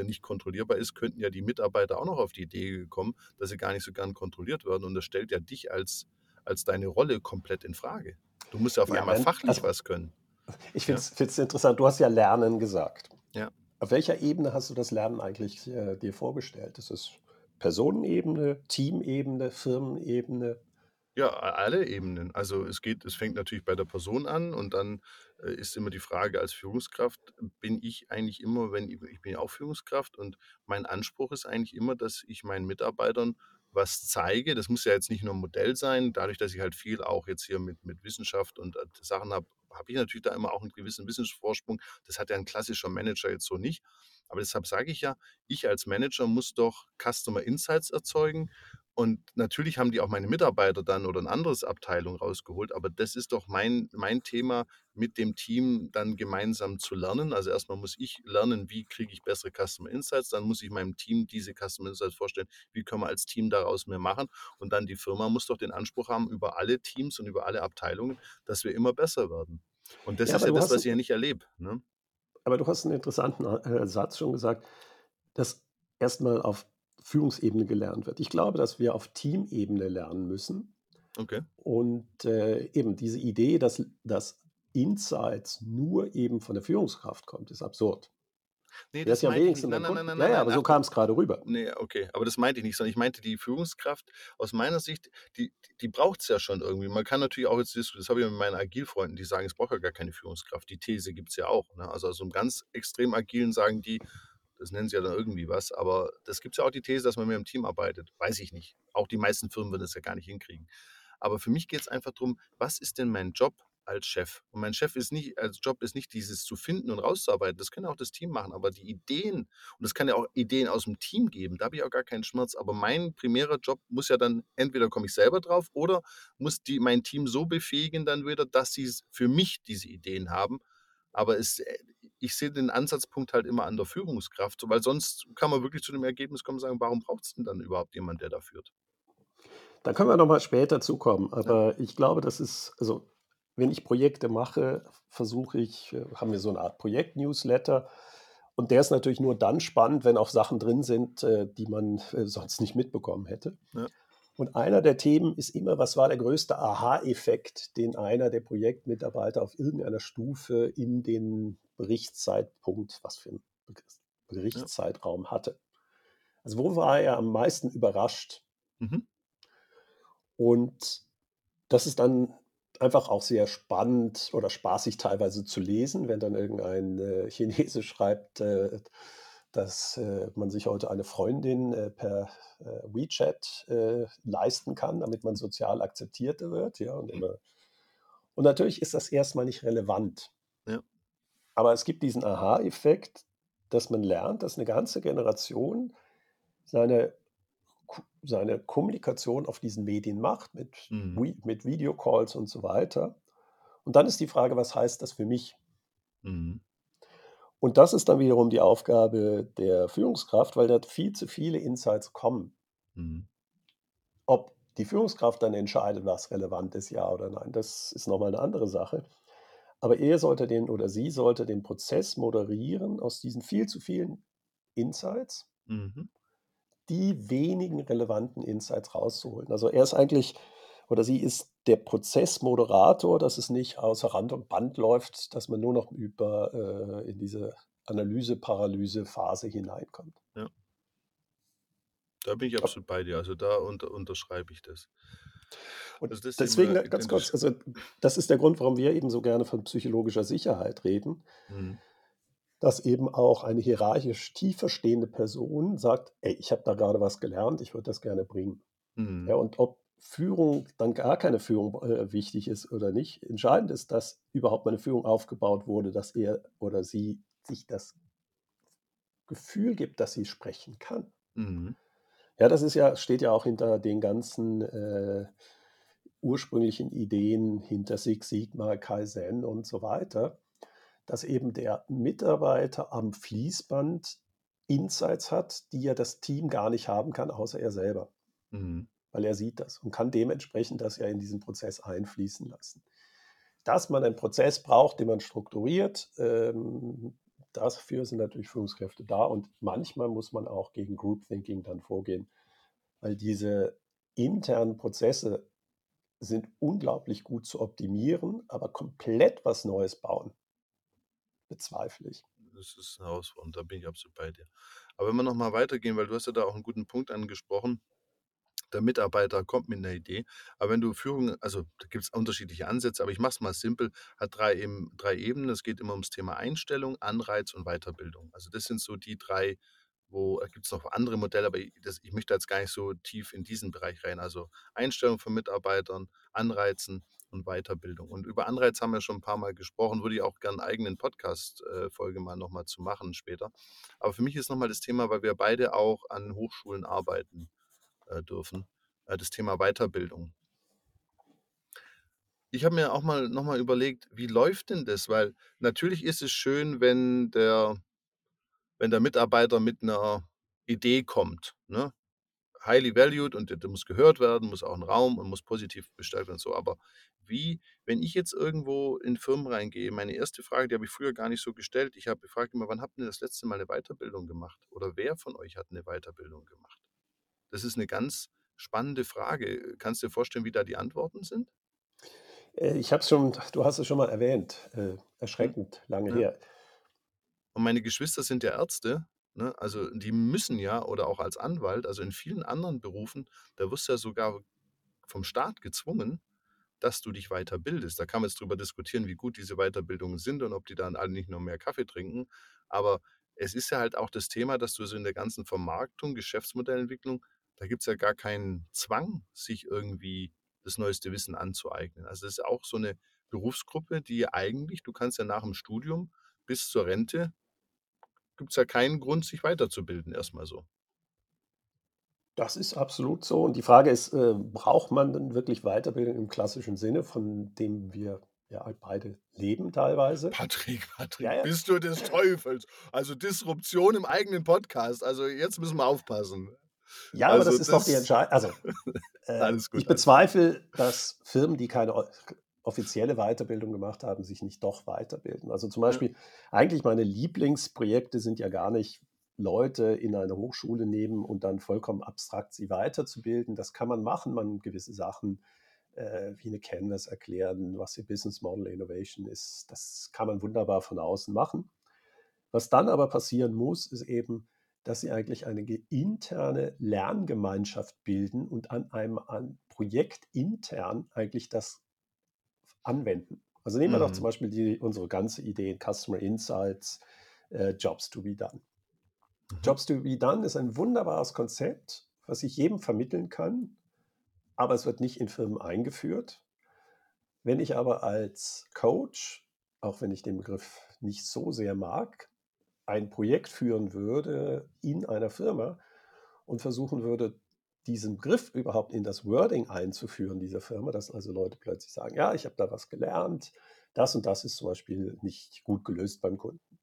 äh, nicht kontrollierbar ist, könnten ja die Mitarbeiter auch noch auf die Idee kommen, dass sie gar nicht so gern kontrolliert werden. Und das stellt ja dich als, als deine Rolle komplett in Frage. Du musst ja auf Ja, einmal wenn- fachlich also- was können. Ich finde es interessant, du hast ja Lernen gesagt. Ja. Auf welcher Ebene hast du das Lernen eigentlich äh, dir vorgestellt? Ist es Personenebene, Teamebene, Firmenebene? Ja, alle Ebenen. Also es geht, es fängt natürlich bei der Person an und dann äh, ist immer die Frage als Führungskraft, bin ich eigentlich immer, wenn ich, ich bin ja auch Führungskraft und mein Anspruch ist eigentlich immer, dass ich meinen Mitarbeitern was zeige. Das muss ja jetzt nicht nur ein Modell sein, dadurch, dass ich halt viel auch jetzt hier mit, mit Wissenschaft und äh, Sachen habe, habe ich natürlich da immer auch einen gewissen Wissensvorsprung. Das hat ja ein klassischer Manager jetzt so nicht. Aber deshalb sage ich ja, ich als Manager muss doch Customer Insights erzeugen, und natürlich haben die auch meine Mitarbeiter dann oder eine andere Abteilung rausgeholt, aber das ist doch mein, mein Thema, mit dem Team dann gemeinsam zu lernen. Also erstmal muss ich lernen, wie kriege ich bessere Customer Insights, dann muss ich meinem Team diese Customer Insights vorstellen, wie können wir als Team daraus mehr machen. Und dann die Firma muss doch den Anspruch haben, über alle Teams und über alle Abteilungen, dass wir immer besser werden. Und das Ja, ist ja das, was ein- ich ja nicht erlebe. Ne? Aber du hast einen interessanten äh, Satz schon gesagt, dass erstmal auf Führungsebene gelernt wird. Ich glaube, dass wir auf Teamebene lernen müssen. Okay. Und äh, eben diese Idee, dass, dass Insights nur eben von der Führungskraft kommt, ist absurd. Nee, Der ist ja am meinte ich wenigsten nicht. beim Nein, nein, nein, ja, nein, ja, nein, aber so kam es gerade rüber. Nee, okay, aber das meinte ich nicht, sondern ich meinte die Führungskraft aus meiner Sicht, die, die braucht es ja schon irgendwie. Man kann natürlich auch jetzt, dis- das habe ich mit meinen Agilfreunden, die sagen, es braucht ja gar keine Führungskraft. Die These gibt es ja auch. Ne? Also aus einem ganz extrem agilen sagen die, das nennen sie ja dann irgendwie was, aber das gibt es ja auch die These, dass man mehr im Team arbeitet. Weiß ich nicht. Auch die meisten Firmen würden das ja gar nicht hinkriegen. Aber für mich geht es einfach darum, was ist denn mein Job als Chef? Und mein Chef ist nicht, als Job ist nicht dieses zu finden und rauszuarbeiten. Das kann ja auch das Team machen, aber die Ideen, und es kann ja auch Ideen aus dem Team geben, da habe ich auch gar keinen Schmerz. Aber mein primärer Job muss ja dann, entweder komme ich selber drauf oder muss die, mein Team so befähigen dann wieder, dass sie für mich diese Ideen haben. Aber es, äh, ich sehe den Ansatzpunkt halt immer an der Führungskraft, weil sonst kann man wirklich zu dem Ergebnis kommen und sagen, warum braucht es denn dann überhaupt jemand, der da führt? Da können wir nochmal später zukommen. Aber ja. ich glaube, das ist, also wenn ich Projekte mache, versuche ich, äh, haben wir so eine Art Projekt-Newsletter. Und der ist natürlich nur dann spannend, wenn auch Sachen drin sind, äh, die man äh, sonst nicht mitbekommen hätte. Ja. Und einer der Themen ist immer, was war der größte Aha-Effekt, den einer der Projektmitarbeiter auf irgendeiner Stufe in den Berichtszeitpunkt, was für ein Berichtszeitraum ja. hatte. Also wo war er am meisten überrascht? Mhm. Und das ist dann einfach auch sehr spannend oder spaßig teilweise zu lesen, wenn dann irgendein äh, Chinese schreibt, äh, dass äh, man sich heute eine Freundin äh, per äh, WeChat äh, leisten kann, damit man sozial akzeptierter wird. Ja, und, immer. und natürlich ist das erstmal nicht relevant. Ja. Aber es gibt diesen Aha-Effekt, dass man lernt, dass eine ganze Generation seine, seine Kommunikation auf diesen Medien macht, mit, mhm. mit Videocalls und so weiter. Und dann ist die Frage, was heißt das für mich? Mhm. Und das ist dann wiederum die Aufgabe der Führungskraft, weil da viel zu viele Insights kommen. Mhm. Ob die Führungskraft dann entscheidet, was relevant ist, ja oder nein, das ist nochmal eine andere Sache. Aber er sollte den oder sie sollte den Prozess moderieren aus diesen viel zu vielen Insights, mhm. die wenigen relevanten Insights rauszuholen. Also er ist eigentlich oder sie ist der Prozessmoderator, dass es nicht außer Rand und Band läuft, dass man nur noch über äh, in diese Analyse-Paralyse-Phase hineinkommt. Ja. Da bin ich absolut bei dir. Also da unter, unterschreibe ich das. Und also das deswegen ganz kurz, also das ist der Grund, warum wir eben so gerne von psychologischer Sicherheit reden, mhm. dass eben auch eine hierarchisch tiefer stehende Person sagt, ey, ich habe da gerade was gelernt, ich würde das gerne bringen. Mhm. Ja, und ob Führung dann gar keine Führung äh, wichtig ist oder nicht. Entscheidend ist, dass überhaupt mal eine Führung aufgebaut wurde, dass er oder sie sich das Gefühl gibt, dass sie sprechen kann. Mhm. Ja, das ist ja, steht ja auch hinter den ganzen äh, ursprünglichen Ideen hinter Six Sigma, Kaizen und so weiter, dass eben der Mitarbeiter am Fließband Insights hat, die ja das Team gar nicht haben kann, außer er selber. Mhm weil er sieht das und kann dementsprechend das ja in diesen Prozess einfließen lassen. Dass man einen Prozess braucht, den man strukturiert, ähm, dafür sind natürlich Führungskräfte da und manchmal muss man auch gegen Group Thinking dann vorgehen, weil diese internen Prozesse sind unglaublich gut zu optimieren, aber komplett was Neues bauen, bezweifle ich. Das ist eine Herausforderung, da bin ich absolut bei dir. Aber wenn wir nochmal weitergehen, weil du hast ja da auch einen guten Punkt angesprochen, der Mitarbeiter kommt mit einer Idee. Aber wenn du Führung, also da gibt es unterschiedliche Ansätze, aber ich mache es mal simpel, hat drei, drei Ebenen. Es geht immer ums Thema Einstellung, Anreiz und Weiterbildung. Also das sind so die drei, wo gibt es noch andere Modelle, aber ich, das, ich möchte jetzt gar nicht so tief in diesen Bereich rein. Also Einstellung von Mitarbeitern, Anreizen und Weiterbildung. Und über Anreiz haben wir schon ein paar Mal gesprochen, würde ich auch gerne einen eigenen Podcast-Folge mal nochmal zu machen später. Aber für mich ist nochmal das Thema, weil wir beide auch an Hochschulen arbeiten äh, dürfen, äh, das Thema Weiterbildung. Ich habe mir auch mal nochmal überlegt, wie läuft denn das? Weil natürlich ist es schön, wenn der, wenn der Mitarbeiter mit einer Idee kommt. Ne? Highly valued und der muss gehört werden, muss auch ein Raum und muss positiv bestellt werden und so. Aber wie, wenn ich jetzt irgendwo in Firmen reingehe, meine erste Frage, die habe ich früher gar nicht so gestellt. Ich habe gefragt immer, wann habt ihr das letzte Mal eine Weiterbildung gemacht? Oder wer von euch hat eine Weiterbildung gemacht? Das ist eine ganz spannende Frage. Kannst du dir vorstellen, wie da die Antworten sind? Äh, ich habe es schon, du hast es schon mal erwähnt, äh, hm. erschreckend lange ja. her. Und meine Geschwister sind ja Ärzte, ne? also die müssen ja, oder auch als Anwalt, also in vielen anderen Berufen, da wirst du ja sogar vom Staat gezwungen, dass du dich weiterbildest. Da kann man jetzt drüber diskutieren, wie gut diese Weiterbildungen sind und ob die dann alle nicht nur mehr Kaffee trinken. Aber es ist ja halt auch das Thema, dass du so in der ganzen Vermarktung, Geschäftsmodellentwicklung da gibt es ja gar keinen Zwang, sich irgendwie das neueste Wissen anzueignen. Also das ist auch so eine Berufsgruppe, die eigentlich, du kannst ja nach dem Studium bis zur Rente, gibt es ja keinen Grund, sich weiterzubilden, erstmal so. Das ist absolut so. Und die Frage ist, äh, braucht man denn wirklich Weiterbildung im klassischen Sinne, von dem wir ja halt beide leben teilweise? Patrick, Patrick, ja, ja. bist du des Teufels? Also Disruption im eigenen Podcast. Also jetzt müssen wir aufpassen. Ja, also aber das ist das doch die Entscheidung. Also, äh, ich bezweifle, dass Firmen, die keine offizielle Weiterbildung gemacht haben, sich nicht doch weiterbilden. Also zum Beispiel, ja. eigentlich meine Lieblingsprojekte sind ja gar nicht Leute in eine Hochschule nehmen und dann vollkommen abstrakt sie weiterzubilden. Das kann man machen, man gewisse Sachen äh, wie eine Canvas erklären, was ihr Business Model Innovation ist. Das kann man wunderbar von außen machen. Was dann aber passieren muss, ist eben, dass sie eigentlich eine interne Lerngemeinschaft bilden und an einem an Projekt intern eigentlich das anwenden. Also nehmen wir mhm. doch zum Beispiel die, unsere ganze Idee Customer Insights, äh, Jobs to be done. Mhm. Jobs to be done ist ein wunderbares Konzept, was ich jedem vermitteln kann, aber es wird nicht in Firmen eingeführt. Wenn ich aber als Coach, auch wenn ich den Begriff nicht so sehr mag, ein Projekt führen würde in einer Firma und versuchen würde, diesen Begriff überhaupt in das Wording einzuführen dieser Firma, dass also Leute plötzlich sagen, ja, ich habe da was gelernt, das und das ist zum Beispiel nicht gut gelöst beim Kunden.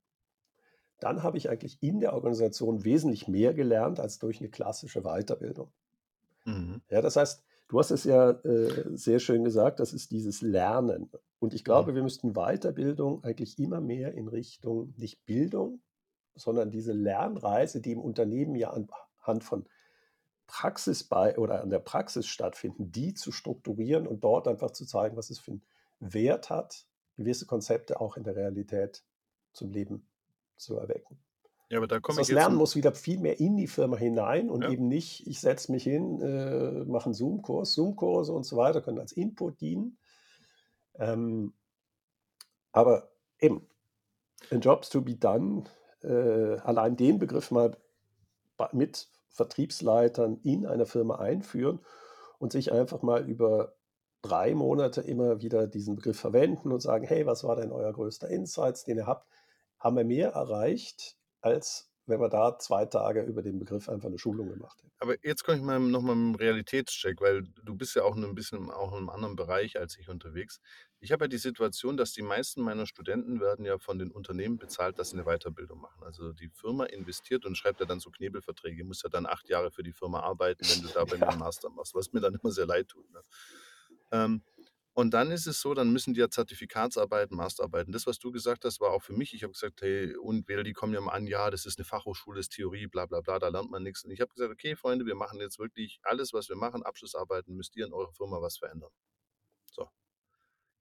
Dann habe ich eigentlich in der Organisation wesentlich mehr gelernt als durch eine klassische Weiterbildung. Mhm. Ja, das heißt, du hast es ja äh, sehr schön gesagt, das ist dieses Lernen. Und ich glaube, mhm. wir müssten Weiterbildung eigentlich immer mehr in Richtung nicht Bildung, sondern diese Lernreise, die im Unternehmen ja anhand von Praxis bei oder an der Praxis stattfinden, die zu strukturieren und dort einfach zu zeigen, was es für einen Wert hat, gewisse Konzepte auch in der Realität zum Leben zu erwecken. Ja, aber da komme also das Lernen muss wieder viel mehr in die Firma hinein und ja. eben nicht, ich setze mich hin, äh, mache einen Zoom-Kurs, Zoom-Kurse und so weiter können als Input dienen. Ähm, aber eben, in Jobs to be done, äh, allein den Begriff mal mit Vertriebsleitern in einer Firma einführen und sich einfach mal über drei Monate immer wieder diesen Begriff verwenden und sagen, hey, was war denn euer größter Insights, den ihr habt, haben wir mehr erreicht, als wenn wir da zwei Tage über den Begriff einfach eine Schulung gemacht hätten. Aber jetzt komme ich mal nochmal mit dem Realitätscheck, weil du bist ja auch ein bisschen auch in einem anderen Bereich als ich unterwegs. Ich habe ja die Situation, dass die meisten meiner Studenten werden ja von den Unternehmen bezahlt, dass sie eine Weiterbildung machen. Also die Firma investiert und schreibt ja dann so Knebelverträge. Du musst ja dann acht Jahre für die Firma arbeiten, wenn du da bei ja. einem Master machst, was mir dann immer sehr leid tut. Ne? Ähm, und dann ist es so, dann müssen die ja Zertifikatsarbeiten, Masterarbeiten. Das, was du gesagt hast, war auch für mich. Ich habe gesagt, hey, und die kommen ja mal an, ja, das ist eine Fachhochschule, das ist Theorie, bla bla bla, da lernt man nichts. Und ich habe gesagt, okay, Freunde, wir machen jetzt wirklich alles, was wir machen, Abschlussarbeiten, müsst ihr in eurer Firma was verändern.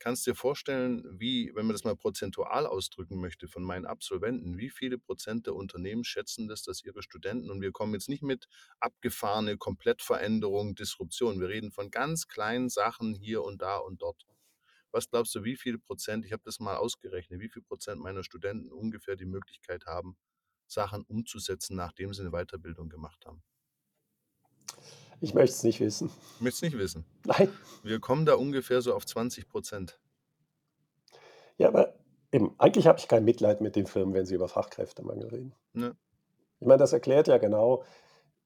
Kannst dir vorstellen, wie, wenn man das mal prozentual ausdrücken möchte, von meinen Absolventen, wie viele Prozent der Unternehmen schätzen das, dass ihre Studenten, und wir kommen jetzt nicht mit abgefahrene Komplettveränderung, Disruption, wir reden von ganz kleinen Sachen hier und da und dort. Was glaubst du, wie viele Prozent, ich habe das mal ausgerechnet, wie viel Prozent meiner Studenten ungefähr die Möglichkeit haben, Sachen umzusetzen, nachdem sie eine Weiterbildung gemacht haben? Ich möchte es nicht wissen. Ich möchte es nicht wissen. Nein. Wir kommen da ungefähr so auf 20 Prozent. Ja, aber eben, eigentlich habe ich kein Mitleid mit den Firmen, wenn sie über Fachkräftemangel reden. Ja. Ich meine, das erklärt ja genau,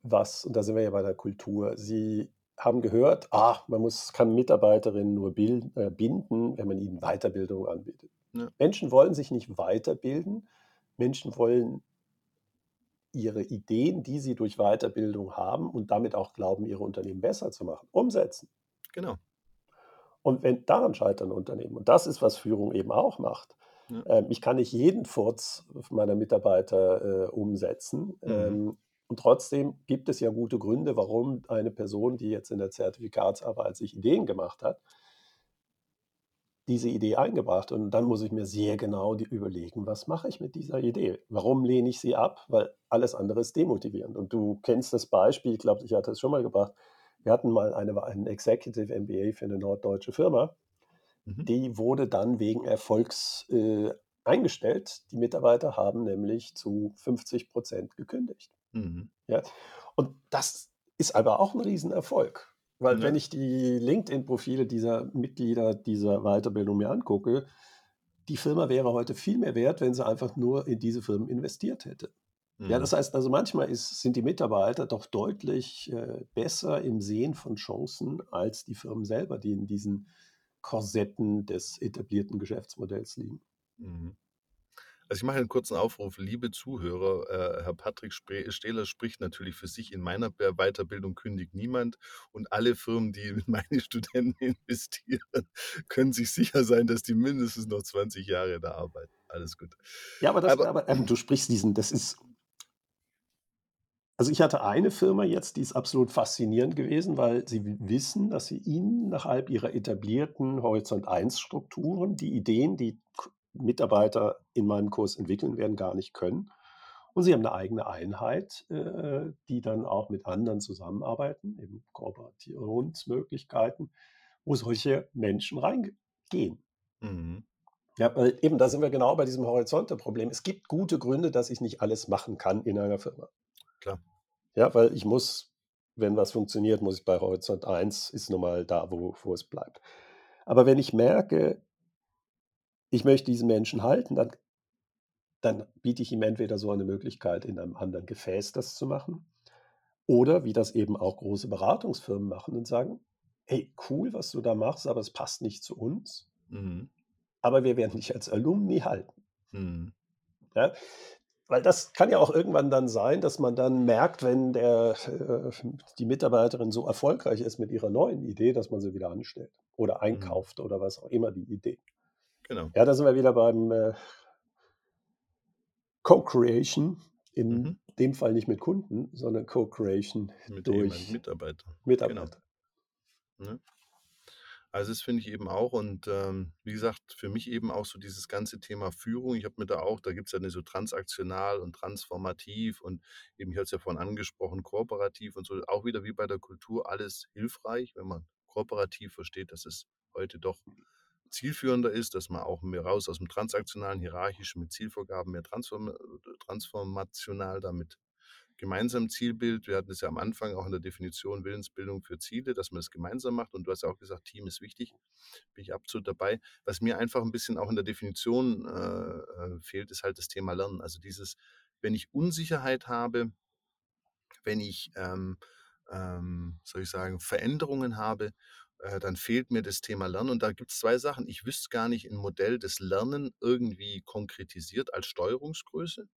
was, und da sind wir ja bei der Kultur. Sie haben gehört, ah, man muss, kann Mitarbeiterinnen nur bild, äh, binden, wenn man ihnen Weiterbildung anbietet. Ja. Menschen wollen sich nicht weiterbilden. Menschen wollen ihre Ideen, die sie durch Weiterbildung haben und damit auch glauben, ihre Unternehmen besser zu machen, umsetzen. Genau. Und wenn daran scheitern Unternehmen, und das ist, was Führung eben auch macht, ja. ähm, ich kann nicht jeden Furz meiner Mitarbeiter äh, umsetzen. Mhm. Ähm, und trotzdem gibt es ja gute Gründe, warum eine Person, die jetzt in der Zertifikatsarbeit sich Ideen gemacht hat, diese Idee eingebracht. Und dann muss ich mir sehr genau die überlegen, was mache ich mit dieser Idee? Warum lehne ich sie ab? Weil alles andere ist demotivierend. Und du kennst das Beispiel, ich glaube, ich hatte es schon mal gebracht. Wir hatten mal eine, einen Executive MBA für eine norddeutsche Firma. Mhm. Die wurde dann wegen Erfolgs äh, eingestellt. Die Mitarbeiter haben nämlich zu 50 Prozent gekündigt. Mhm. Ja? Und das ist aber auch ein Riesenerfolg. Weil ja. wenn ich die LinkedIn-Profile dieser Mitglieder dieser Weiterbildung mir angucke, die Firma wäre heute viel mehr wert, wenn sie einfach nur in diese Firmen investiert hätte. Mhm. Ja, das heißt also manchmal ist, sind die Mitarbeiter doch deutlich äh, besser im Sehen von Chancen als die Firmen selber, die in diesen Korsetten des etablierten Geschäftsmodells liegen. Mhm. Also ich mache einen kurzen Aufruf, liebe Zuhörer, äh, Herr Patrick Stehler spricht natürlich für sich. In meiner Weiterbildung kündigt niemand und alle Firmen, die in meine Studenten investieren, können sich sicher sein, dass die mindestens noch 20 Jahre da arbeiten. Alles gut. Ja, aber, das, aber, aber ähm, du sprichst diesen, das ist, also ich hatte eine Firma jetzt, die ist absolut faszinierend gewesen, weil sie wissen, dass sie innerhalb ihrer etablierten Horizont 1 Strukturen die Ideen, die Mitarbeiter in meinem Kurs entwickeln werden, gar nicht können. Und sie haben eine eigene Einheit, äh, die dann auch mit anderen zusammenarbeiten, eben Kooperationsmöglichkeiten, wo solche Menschen reingehen. Mhm. Ja, weil eben da sind wir genau bei diesem Horizonte-Problem. Es gibt gute Gründe, dass ich nicht alles machen kann in einer Firma. Klar. Ja, weil ich muss, wenn was funktioniert, muss ich bei Horizont 1, ist nun mal da, wo, wo es bleibt. Aber wenn ich merke, ich möchte diesen Menschen halten, dann, dann biete ich ihm entweder so eine Möglichkeit, in einem anderen Gefäß das zu machen, oder wie das eben auch große Beratungsfirmen machen und sagen, hey, cool, was du da machst, aber es passt nicht zu uns. Mhm. Aber wir werden dich als Alumni halten. Mhm. Ja, weil das kann ja auch irgendwann dann sein, dass man dann merkt, wenn der, äh, die Mitarbeiterin so erfolgreich ist mit ihrer neuen Idee, dass man sie wieder anstellt oder mhm. einkauft mhm. oder was auch immer die Idee. Genau. Ja, da sind wir wieder beim äh, Co-Creation. In mhm. dem Fall nicht mit Kunden, sondern Co-Creation durch Mitarbeiter. Mitarbeiter. Genau. Ne? Also das finde ich eben auch und ähm, wie gesagt, für mich eben auch so dieses ganze Thema Führung. Ich habe mir da auch, da gibt es ja eine so transaktional und transformativ und eben, ich hatte es ja vorhin angesprochen, kooperativ und so, auch wieder wie bei der Kultur, alles hilfreich, wenn man kooperativ versteht, dass es heute doch zielführender ist, dass man auch mehr raus aus dem transaktionalen, hierarchischen mit Zielvorgaben mehr transform transformational damit gemeinsam Zielbild. Wir hatten es ja am Anfang auch in der Definition Willensbildung für Ziele, dass man es gemeinsam macht. Und du hast ja auch gesagt, Team ist wichtig. Bin ich absolut dabei. Was mir einfach ein bisschen auch in der Definition äh, äh fehlt, ist halt das Thema Lernen. Also dieses, wenn ich Unsicherheit habe, wenn ich, ähm, ähm, soll ich sagen, Veränderungen habe äh, dann fehlt mir das Thema Lernen. Und da gibt es zwei Sachen. Ich wüsste gar nicht ein Modell des Lernen irgendwie konkretisiert als Steuerungsgröße.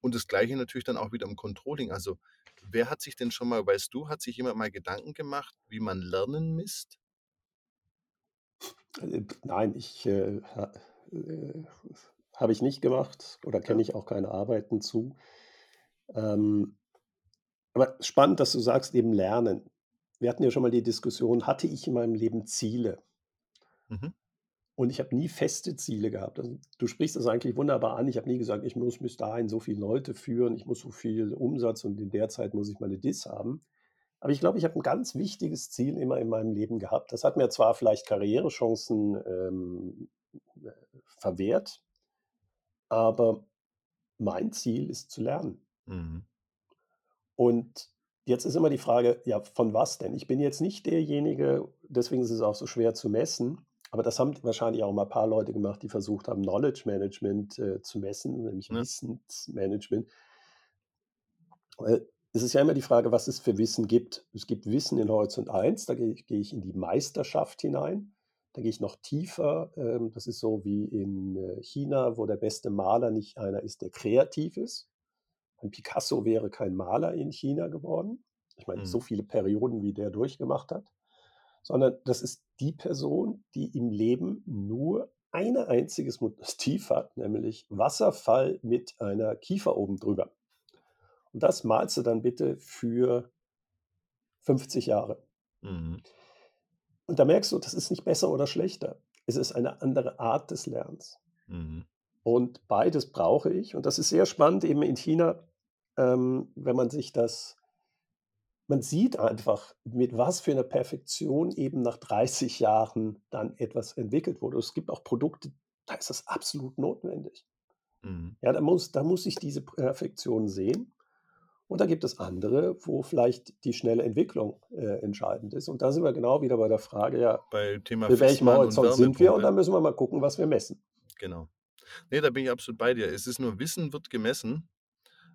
Und das gleiche natürlich dann auch wieder im Controlling. Also wer hat sich denn schon mal, weißt du, hat sich jemand mal Gedanken gemacht, wie man Lernen misst? Äh, nein, ich äh, äh, habe ich nicht gemacht oder kenne ich auch keine Arbeiten zu. Ähm, aber spannend, dass du sagst, eben lernen wir hatten ja schon mal die Diskussion, hatte ich in meinem Leben Ziele? Mhm. Und ich habe nie feste Ziele gehabt. Also, du sprichst das eigentlich wunderbar an. Ich habe nie gesagt, ich muss bis dahin so viele Leute führen, ich muss so viel Umsatz und in der Zeit muss ich meine Dis haben. Aber ich glaube, ich habe ein ganz wichtiges Ziel immer in meinem Leben gehabt. Das hat mir zwar vielleicht Karrierechancen ähm, verwehrt, aber mein Ziel ist zu lernen. Mhm. Und Jetzt ist immer die Frage, ja, von was denn? Ich bin jetzt nicht derjenige, deswegen ist es auch so schwer zu messen, aber das haben wahrscheinlich auch mal ein paar Leute gemacht, die versucht haben, Knowledge Management äh, zu messen, nämlich ja. Wissensmanagement. Weil es ist ja immer die Frage, was es für Wissen gibt. Es gibt Wissen in Horizont 1, da gehe, ich in die Meisterschaft hinein. Da gehe ich noch tiefer. Ähm, das ist so wie in äh, China, wo der beste Maler nicht einer ist, der kreativ ist, ein Picasso wäre kein Maler in China geworden. Ich meine, mhm. so viele Perioden, wie der durchgemacht hat. Sondern das ist die Person, die im Leben nur ein einziges Motiv hat, nämlich Wasserfall mit einer Kiefer oben drüber. Und das malst du dann bitte für 50 Jahre. Mhm. Und da merkst du, das ist nicht besser oder schlechter. Es ist eine andere Art des Lernens. Mhm. Und beides brauche ich. Und das ist sehr spannend. Eben in China ähm, wenn man sich das man sieht einfach, mit was für einer Perfektion eben nach 30 Jahren dann etwas entwickelt wurde. Es gibt auch Produkte, da ist das absolut notwendig. Mhm. Ja, da muss, da muss ich diese Perfektion sehen. Und da gibt es andere, wo vielleicht die schnelle Entwicklung äh, entscheidend ist. Und da sind wir genau wieder bei der Frage, ja, bei Thema für welchen Horizont sind wir? Und da müssen wir mal gucken, was wir messen. Genau. Nee, da bin ich absolut bei dir. Es ist nur Wissen wird gemessen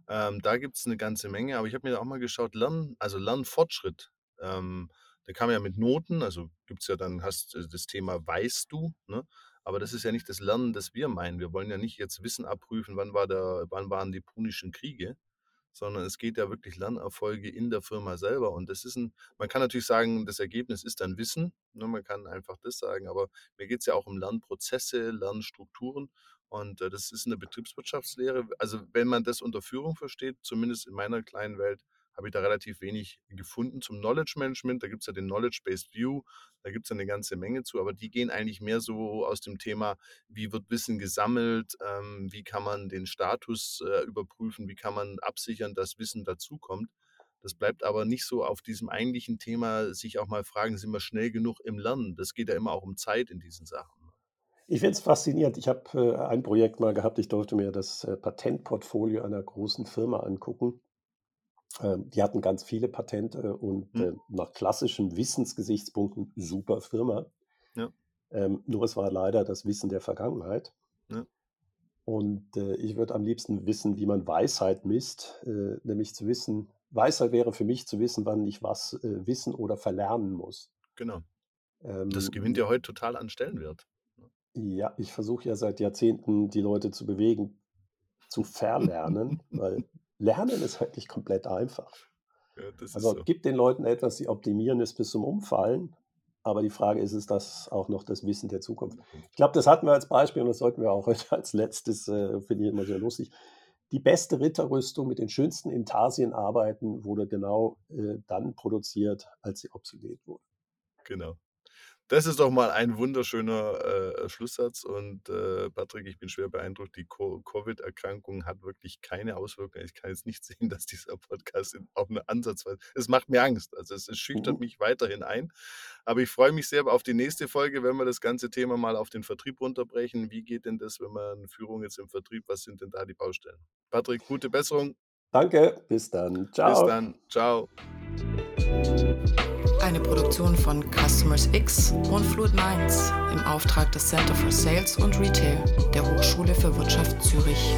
ähm, da gibt es eine ganze Menge, aber ich habe mir auch mal geschaut, Lernen, also Lernfortschritt. Ähm, da kam ja mit Noten, also gibt es ja dann, hast äh, das Thema weißt du, ne? Aber das ist ja nicht das Lernen, das wir meinen. Wir wollen ja nicht jetzt Wissen abprüfen, wann, war der, wann waren die Punischen Kriege, sondern es geht ja wirklich Lernerfolge in der Firma selber. Und das ist ein, man kann natürlich sagen, das Ergebnis ist dann Wissen, ne, man kann einfach das sagen, aber mir geht es ja auch um Lernprozesse, Lernstrukturen. Und äh, das ist eine Betriebswirtschaftslehre. Also wenn man das unter Führung versteht, zumindest in meiner kleinen Welt, habe ich da relativ wenig gefunden zum Knowledge Management. Da gibt es ja den Knowledge-Based View, da gibt es eine ganze Menge zu, aber die gehen eigentlich mehr so aus dem Thema, wie wird Wissen gesammelt, ähm, wie kann man den Status äh, überprüfen, wie kann man absichern, dass Wissen dazukommt. Das bleibt aber nicht so auf diesem eigentlichen Thema, sich auch mal fragen, sind wir schnell genug im Lernen? Das geht ja immer auch um Zeit in diesen Sachen. Ich finde es faszinierend. Ich habe äh, ein Projekt mal gehabt, ich durfte mir das äh, Patentportfolio einer großen Firma angucken. Ähm, die hatten ganz viele Patente und hm. äh, nach klassischen Wissensgesichtspunkten super Firma. Ja. Ähm, nur es war leider das Wissen der Vergangenheit. Ja. Und äh, ich würde am liebsten wissen, wie man Weisheit misst, äh, nämlich zu wissen, Weisheit wäre für mich zu wissen, wann ich was äh, wissen oder verlernen muss. Genau. Ähm, das gewinnt ja heute total an Stellenwert. Ja, ich versuche ja seit Jahrzehnten, die Leute zu bewegen, zu verlernen, weil Lernen ist wirklich komplett einfach. Ja, also so. gib den Leuten etwas, sie optimieren es bis zum Umfallen. Aber die Frage ist, ist das auch noch das Wissen der Zukunft? Mhm. Ich glaube, das hatten wir als Beispiel und das sollten wir auch heute als letztes, äh, finde ich immer sehr lustig. Die beste Ritterrüstung mit den schönsten Intarsien arbeiten wurde genau äh, dann produziert, als sie obsolet wurde. Genau. Das ist doch mal ein wunderschöner äh, Schlusssatz. Und äh, Patrick, ich bin schwer beeindruckt. Die Covid-Erkrankung hat wirklich keine Auswirkungen. Ich kann jetzt nicht sehen, dass dieser Podcast auch eine Ansatzweise. Es macht mir Angst. Also es, es schüchtert mhm. mich weiterhin ein. Aber ich freue mich sehr auf die nächste Folge, wenn wir das ganze Thema mal auf den Vertrieb runterbrechen. Wie geht denn das, wenn man Führung jetzt im Vertrieb? Was sind denn da die Baustellen? Patrick, gute Besserung. Danke, bis dann. Ciao. Bis dann. Ciao eine Produktion von Customers X und Fluid Minds im Auftrag des Center for Sales und Retail der Hochschule für Wirtschaft Zürich.